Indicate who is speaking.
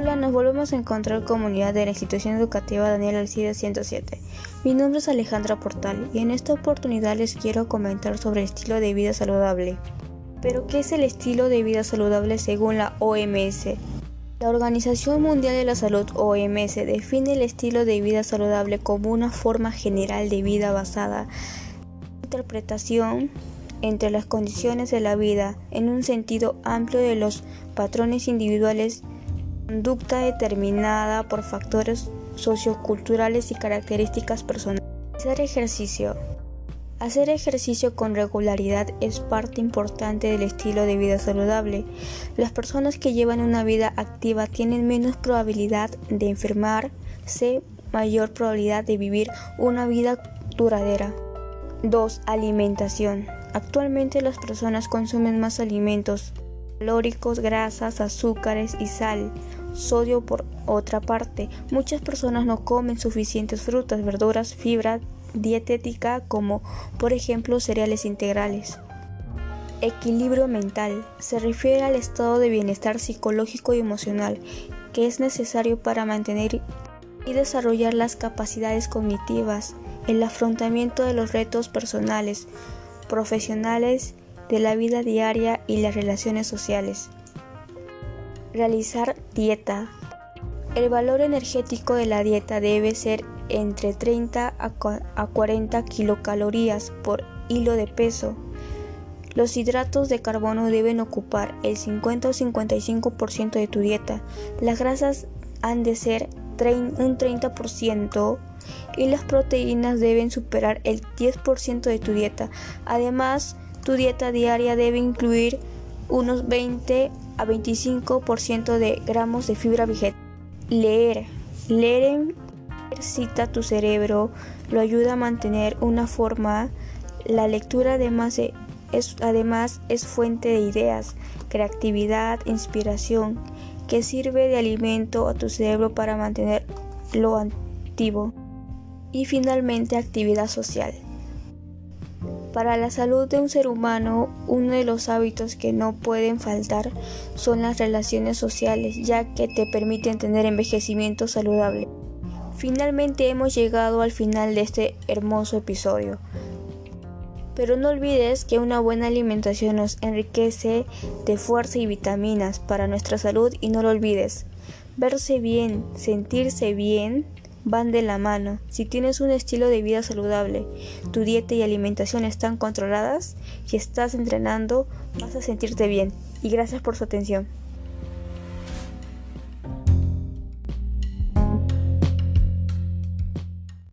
Speaker 1: Hola, nos volvemos a encontrar comunidad de la institución educativa Daniel Alcide 107. Mi nombre es Alejandra Portal y en esta oportunidad les quiero comentar sobre el estilo de vida saludable. Pero, ¿qué es el estilo de vida saludable según la OMS? La Organización Mundial de la Salud OMS define el estilo de vida saludable como una forma general de vida basada en interpretación entre las condiciones de la vida en un sentido amplio de los patrones individuales conducta determinada por factores socioculturales y características personales. Hacer ejercicio. Hacer ejercicio con regularidad es parte importante del estilo de vida saludable. Las personas que llevan una vida activa tienen menos probabilidad de enfermarse, mayor probabilidad de vivir una vida duradera. 2. Alimentación. Actualmente las personas consumen más alimentos calóricos, grasas, azúcares y sal sodio por otra parte. Muchas personas no comen suficientes frutas, verduras, fibra dietética como por ejemplo cereales integrales. Equilibrio mental se refiere al estado de bienestar psicológico y emocional que es necesario para mantener y desarrollar las capacidades cognitivas, el afrontamiento de los retos personales, profesionales, de la vida diaria y las relaciones sociales. Realizar dieta. El valor energético de la dieta debe ser entre 30 a 40 kilocalorías por hilo de peso. Los hidratos de carbono deben ocupar el 50 o 55% de tu dieta. Las grasas han de ser un 30% y las proteínas deben superar el 10% de tu dieta. Además, tu dieta diaria debe incluir unos 20 a 25% de gramos de fibra vegetal. Leer. Leer ejercita tu cerebro, lo ayuda a mantener una forma. La lectura además es, además es fuente de ideas, creatividad, inspiración, que sirve de alimento a tu cerebro para mantenerlo activo. Y finalmente actividad social. Para la salud de un ser humano, uno de los hábitos que no pueden faltar son las relaciones sociales, ya que te permiten tener envejecimiento saludable. Finalmente hemos llegado al final de este hermoso episodio. Pero no olvides que una buena alimentación nos enriquece de fuerza y vitaminas para nuestra salud y no lo olvides. Verse bien, sentirse bien van de la mano. Si tienes un estilo de vida saludable, tu dieta y alimentación están controladas y estás entrenando, vas a sentirte bien. Y gracias por su atención.